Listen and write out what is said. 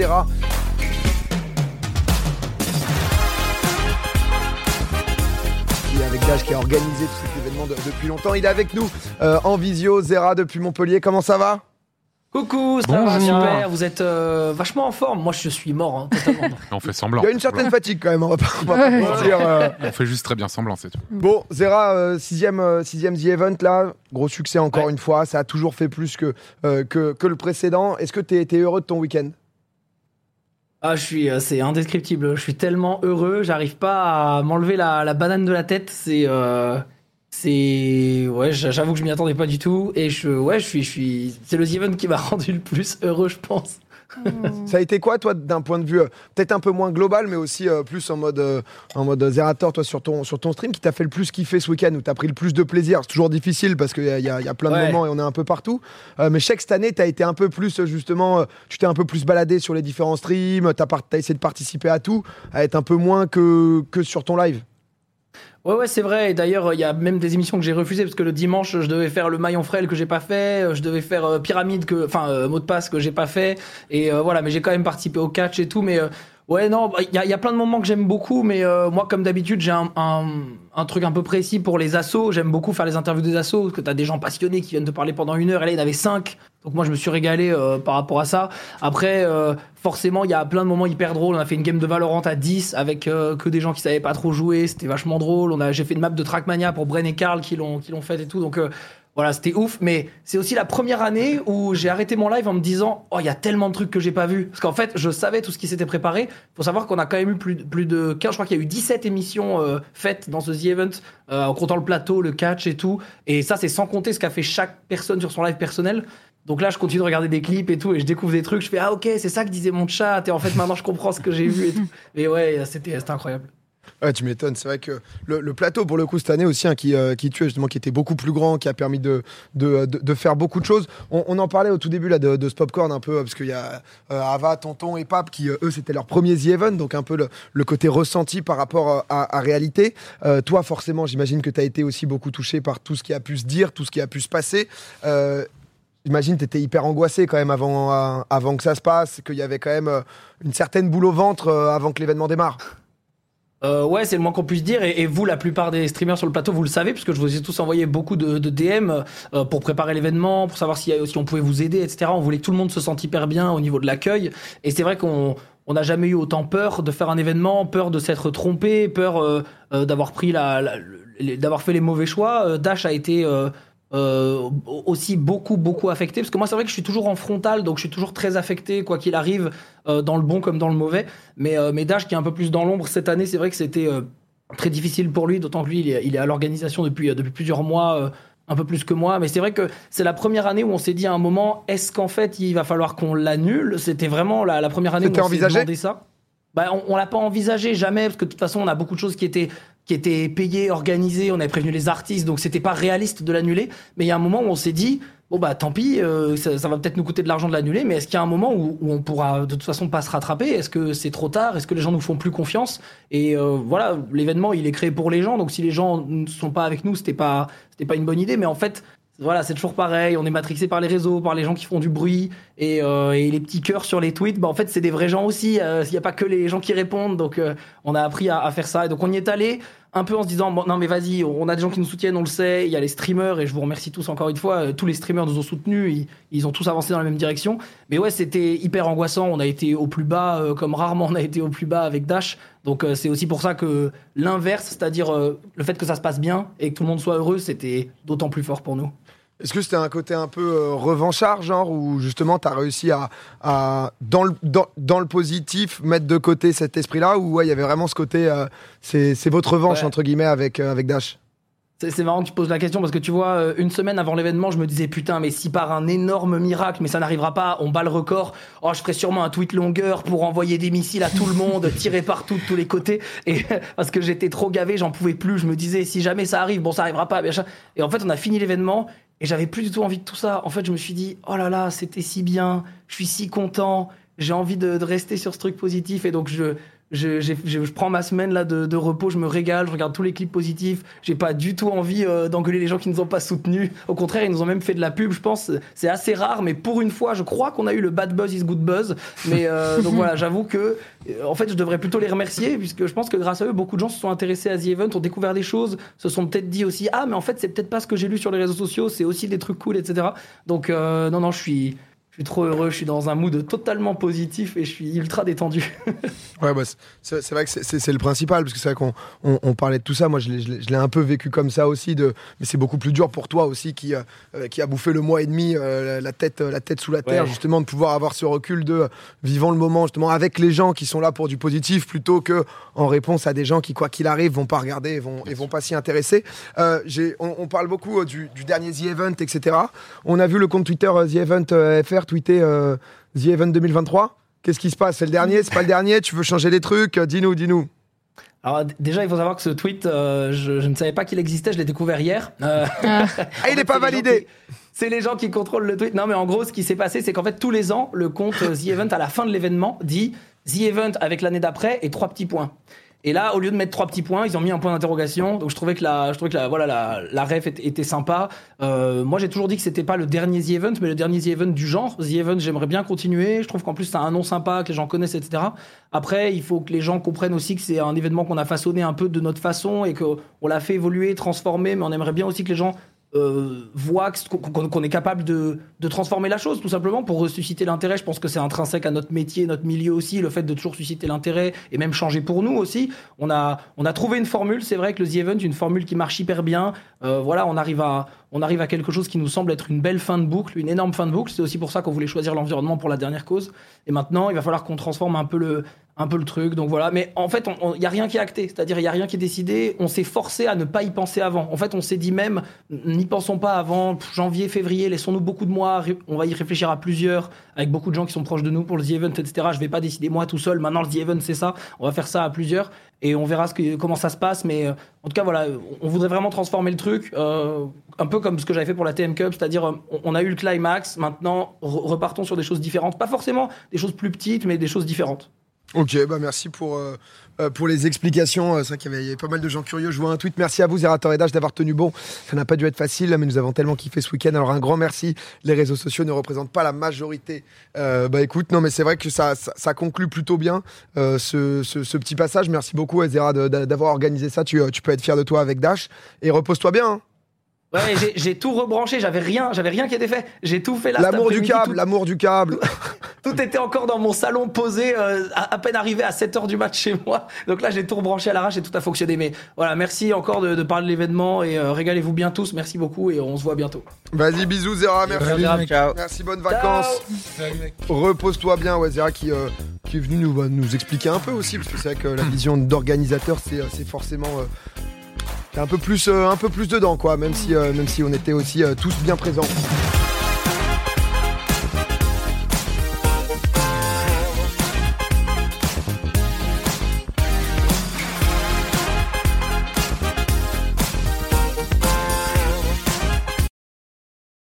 Zera. Et avec Dash qui a organisé tout cet événement de- depuis longtemps. Il est avec nous euh, en visio, Zera depuis Montpellier. Comment ça va Coucou, ça va Bonjour. super, vous êtes euh, vachement en forme. Moi je suis mort, hein, totalement. On fait semblant. Il y a une certaine fatigue quand même, on va pas, on va pas mentir. euh. On fait juste très bien semblant, c'est tout. Bon, Zera, euh, sixième, euh, sixième The Event là, gros succès encore Ouais. une fois. Ça a toujours fait plus que, euh, que, que le précédent. Est-ce que tu es, heureux de ton week-end? Ah, je suis, euh, c'est indescriptible. Je suis tellement heureux, j'arrive pas à m'enlever la, banane de la tête. C'est, euh, c'est, ouais, j'avoue que je m'y attendais pas du tout. Et je, ouais, je suis, je suis, c'est le The Event qui m'a rendu le plus heureux, je pense. Ça a été quoi, toi, d'un point de vue euh, peut-être un peu moins global, mais aussi euh, plus en mode, euh, en mode Zerator, toi, sur ton, sur ton stream, qui t'a fait le plus kiffer ce week-end, où t'as pris le plus de plaisir? C'est toujours difficile parce qu'il y, a- il y y a plein de Ouais. moments et on est un peu partout. Euh, mais je sais que cette année, t'as été un peu plus, euh, justement, euh, tu t'es un peu plus baladé sur les différents streams, t'as essayé de participer à tout, à être un peu moins que, que sur ton live. Ouais, ouais, c'est vrai. Et d'ailleurs, il y a même des émissions que j'ai refusées parce que le dimanche, je devais faire le maillon frêle que j'ai pas fait, euh, je devais faire euh, pyramide que, enfin, euh, mot de passe que j'ai pas fait. Et euh, voilà, mais j'ai quand même participé au catch et tout. Mais euh, ouais, non, bah, il y, a- plein de moments que j'aime beaucoup. Mais euh, moi, comme d'habitude, j'ai un, un, un truc un peu précis pour les assos. J'aime beaucoup faire les interviews des assos parce que t'as des gens passionnés qui viennent te parler pendant une heure. Et là, il y en avait cinq. Donc moi, je me suis régalé euh, par rapport à ça. Après, euh, forcément, il y a plein de moments hyper drôles. On a fait une game de Valorant à 10 avec euh, que des gens qui savaient pas trop jouer. C'était vachement drôle. On a, j'ai fait une map de Trackmania pour Bren et Karl qui l'ont, qui l'ont fait et tout. Donc euh, voilà, c'était ouf. Mais c'est aussi la première année où j'ai arrêté mon live en me disant, oh, il y a tellement de trucs que j'ai pas vu. Parce qu'en fait, je savais tout ce qui s'était préparé. Faut savoir qu'on a quand même eu plus, plus de 15, je crois qu'il y a eu 17 émissions euh, faites dans ce The Event, euh, en comptant le plateau, le catch et tout. Et ça, c'est sans compter ce qu'a fait chaque personne sur son live personnel. Donc là, je continue de regarder des clips et tout, et je découvre des trucs. Je fais ah ok, c'est ça que disait mon chat. Et en fait, maintenant, je comprends ce que j'ai vu et tout. Mais ouais, c'était incroyable. Ouais, tu m'étonnes. C'est vrai que le, le plateau, pour le coup, cette année aussi, hein, qui, euh, qui tuait, justement, qui était beaucoup plus grand, qui a permis de, de, de- de faire beaucoup de choses. On, on en parlait au tout début là, de, de ce popcorn, un peu, parce qu'il y a euh, Ava, Tonton et Pape, qui, euh, eux, c'était leur premier The Event, donc un peu le, le côté ressenti par rapport euh, à, à réalité. Euh, toi, forcément, j'imagine que tu as été aussi beaucoup touché par tout ce qui a pu se dire, tout ce qui a pu se passer. J'imagine tu étais hyper angoissé quand même avant, euh, avant que ça se passe, qu'il y avait quand même euh, une certaine boule au ventre euh, avant que l'événement démarre. Ouais, c'est le moins qu'on puisse dire. Et, vous, la plupart des streamers sur le plateau, vous le savez, puisque je vous ai tous envoyé beaucoup de, DM pour préparer l'événement, pour savoir si, on pouvait vous aider, etc. On voulait que tout le monde se sente hyper bien au niveau de l'accueil. Et c'est vrai qu'on on n'a jamais eu autant peur de faire un événement, peur de s'être trompé, peur d'avoir pris la, d'avoir fait les mauvais choix. Dash a été euh, aussi beaucoup beaucoup affecté parce que moi c'est vrai que je suis toujours en frontal donc je suis toujours très affecté quoi qu'il arrive euh, dans le bon comme dans le mauvais. Mais euh, mais Dash qui est un peu plus dans l'ombre cette année c'est vrai que c'était euh, très difficile pour lui d'autant que lui il est, il est à l'organisation depuis depuis plusieurs mois un peu plus que moi. Mais c'est vrai que c'est la première année où on s'est dit à un moment est-ce qu'en fait il va falloir qu'on l'annule? C'était vraiment la, la première année où on s'est demandé ça. Bah, on, on l'a pas envisagé jamais parce que de toute façon on a beaucoup de choses qui étaient qui étaient payées, organisées, on avait prévenu les artistes, donc c'était pas réaliste de l'annuler. Mais il y a un moment où on s'est dit, bon bah tant pis, euh, ça, ça va peut-être nous coûter de l'argent de l'annuler, mais est-ce qu'il y a un moment où, où on pourra de toute façon pas se rattraper? Est-ce que c'est trop tard? Est-ce que les gens nous font plus confiance? Et euh, voilà, l'événement il est créé pour les gens, donc si les gens ne sont pas avec nous, c'était pas c'était pas une bonne idée. Mais en fait, voilà, c'est toujours pareil. On est matrixé par les réseaux, par les gens qui font du bruit et, euh, et les petits cœurs sur les tweets. Bah, en fait, c'est des vrais gens aussi. Euh, Il n'y a pas que les gens qui répondent. Donc, euh, on a appris à, à faire ça. Et donc, on y est allé un peu en se disant bon, non, mais vas-y, on a des gens qui nous soutiennent, on le sait. Il y a les streamers et je vous remercie tous encore une fois. Euh, Tous les streamers nous ont soutenus. Ils, ils ont tous avancé dans la même direction. Mais ouais, c'était hyper angoissant. On a été au plus bas, euh, comme rarement on a été au plus bas avec Dash. Donc, euh, c'est aussi pour ça que l'inverse, c'est-à-dire le fait que ça se passe bien et que tout le monde soit heureux, c'était d'autant plus fort pour nous. Est-ce que c'était un côté un peu euh, revanchard, genre, où justement tu as réussi à, à dans, le, dans, dans le positif, mettre de côté cet esprit-là, ou ouais, il y avait vraiment ce côté, euh, c'est c'est votre revanche, Ouais. entre guillemets, avec, euh, avec Dash? C'est c'est marrant que tu poses la question parce que tu vois, euh, une semaine avant l'événement, je me disais putain, mais si par un énorme miracle, mais ça n'arrivera pas, on bat le record, oh, je ferai sûrement un tweet longueur pour envoyer des missiles à tout le monde, tirer partout de tous les côtés. Et parce que j'étais trop gavé, j'en pouvais plus. Je me disais, si jamais ça arrive, bon, ça arrivera pas. Et en fait, on a fini l'événement et j'avais plus du tout envie de tout ça. En fait, je me suis dit, oh là là, c'était si bien, je suis si content, j'ai envie de, de rester sur ce truc positif. Et donc, je, je, je- je prends ma semaine là de, de repos, je me régale, je regarde tous les clips positifs. J'ai pas du tout envie euh, d'engueuler les gens qui nous ont pas soutenus. Au contraire, ils nous ont même fait de la pub. Je pense c'est assez rare, mais pour une fois, je crois qu'on a eu le bad buzz is good buzz. Mais euh, donc voilà, j'avoue que euh, en fait, je devrais plutôt les remercier puisque je pense que grâce à eux, beaucoup de gens se sont intéressés à The Event, ont découvert des choses, se sont peut-être dit aussi ah mais en fait c'est peut-être pas ce que j'ai lu sur les réseaux sociaux, c'est aussi des trucs cool, etc. Donc euh, non non, je suis suis trop heureux, je suis dans un mood totalement positif et je suis ultra détendu. Ouais, bah, c'est vrai que c'est- le principal, parce que c'est vrai qu'on on, on parlait de tout ça. Moi, je l'ai- un peu vécu comme ça aussi, de, mais c'est beaucoup plus dur pour toi aussi, qui, euh, euh, qui a bouffé le mois et demi euh, la, tête, la tête sous la terre, Ouais. justement, de pouvoir avoir ce recul de euh, vivant le moment, justement, avec les gens qui sont là pour du positif, plutôt que en réponse à des gens qui, quoi qu'il arrive, vont pas regarder et vont, et vont pas s'y intéresser. Euh, on, on parle beaucoup euh, du, du dernier The Event, etc. On a vu le compte Twitter euh, The Event euh, FR tweeter euh, The Event 2023. Qu'est-ce qui se passe? C'est le dernier C'est pas le dernier Tu veux changer des trucs? Euh, Dis-nous, dis-nous. Alors déjà, il faut savoir que ce tweet, euh, je, je ne savais pas qu'il existait, je l'ai découvert hier. Euh, Ah, il en n'est pas validé. C'est les gens qui contrôlent le tweet. Non, mais en gros, ce qui s'est passé, c'est qu'en fait, tous les ans, le compte The Event, à la fin de l'événement, dit The Event avec l'année d'après et trois petits points. Et là, au lieu de mettre trois petits points, ils ont mis un point d'interrogation. Donc, je trouvais que la, je trouvais que la, voilà, la, la ref était, sympa. Euh, moi, j'ai toujours dit que c'était pas le dernier The Event, mais le dernier The Event du genre. The Event, j'aimerais bien continuer. Je trouve qu'en plus, c'est un nom sympa, que les gens connaissent, etc. Après, il faut que les gens comprennent aussi que c'est un événement qu'on a façonné un peu de notre façon et qu'on l'a fait évoluer, transformer, mais on aimerait bien aussi que les gens euh, que- qu'on est capable de, transformer la chose, tout simplement, pour susciter l'intérêt. Je pense que c'est intrinsèque à notre métier, notre milieu aussi, le fait de toujours susciter l'intérêt et même changer pour nous aussi. On a, on a trouvé une formule, c'est vrai que le The Event, une formule qui marche hyper bien. Euh, voilà, on arrive, à, on arrive à quelque chose qui nous semble être une belle fin de boucle, une énorme fin de boucle. C'est aussi pour ça qu'on voulait choisir l'environnement pour la dernière cause. Et maintenant, il va falloir qu'on transforme un peu le, un peu le truc. Donc voilà. Mais en fait, il n'y a rien qui est acté. C'est-à-dire, il n'y a rien qui est décidé. On s'est forcé à ne pas y penser avant. En fait, on s'est dit même, n'y pensons pas avant janvier, février, laissons-nous beaucoup de mois. On va y réfléchir à plusieurs, avec beaucoup de gens qui sont proches de nous pour le The Event, etc. Je vais pas décider moi tout seul. Maintenant, le The Event, c'est ça. On va faire ça à plusieurs. Et on verra ce que, comment ça se passe. Mais euh, en tout cas, voilà, on voudrait vraiment transformer le truc. euh, un peu comme ce que j'avais fait pour la TM Cup. C'est-à-dire, euh, on, a eu le climax. Maintenant, re- repartons sur des choses différentes. Pas forcément des choses plus petites, mais des choses différentes. Ok, bah merci pour, euh, euh, pour les explications. Euh, C'est vrai qu'il y, avait- pas mal de gens curieux. Je vois un tweet. Merci à vous, Zerator et Dash, d'avoir tenu bon. Ça n'a pas dû être facile, mais nous avons tellement kiffé ce week-end. Alors un grand merci. Les réseaux sociaux ne représentent pas la majorité. Euh, bah écoute, non, mais c'est vrai que ça, ça, ça conclut plutôt bien euh, ce, ce, ce petit passage. Merci beaucoup, Zera, de- de- d'avoir organisé ça. Tu, euh, tu peux être fier de toi avec Dash. Et repose-toi bien. hein. Ouais, j'ai- tout rebranché. J'avais rien, j'avais rien qui était fait. J'ai tout fait là. L'amour du câble, tout- l'amour du câble. Tout était encore dans mon salon posé, euh, à, à peine arrivé à 7h du match chez moi. Donc là, j'ai tout rebranché à l'arrache et tout a fonctionné. Mais voilà, merci encore de, de parler de l'événement et euh, régalez-vous bien tous. Merci beaucoup et on se voit bientôt. Vas-y, bisous, Zera. Merci. Zera. Ciao. Merci, bonnes vacances. Repose-toi bien, ouais, Zera qui, euh, qui est venu nous, bah, nous expliquer un peu aussi, parce que c'est vrai que la vision d'organisateur, c'est, c'est forcément euh, t'es un peu plus, euh, un peu plus dedans, quoi, même si, euh, même si on était aussi euh, tous bien présents.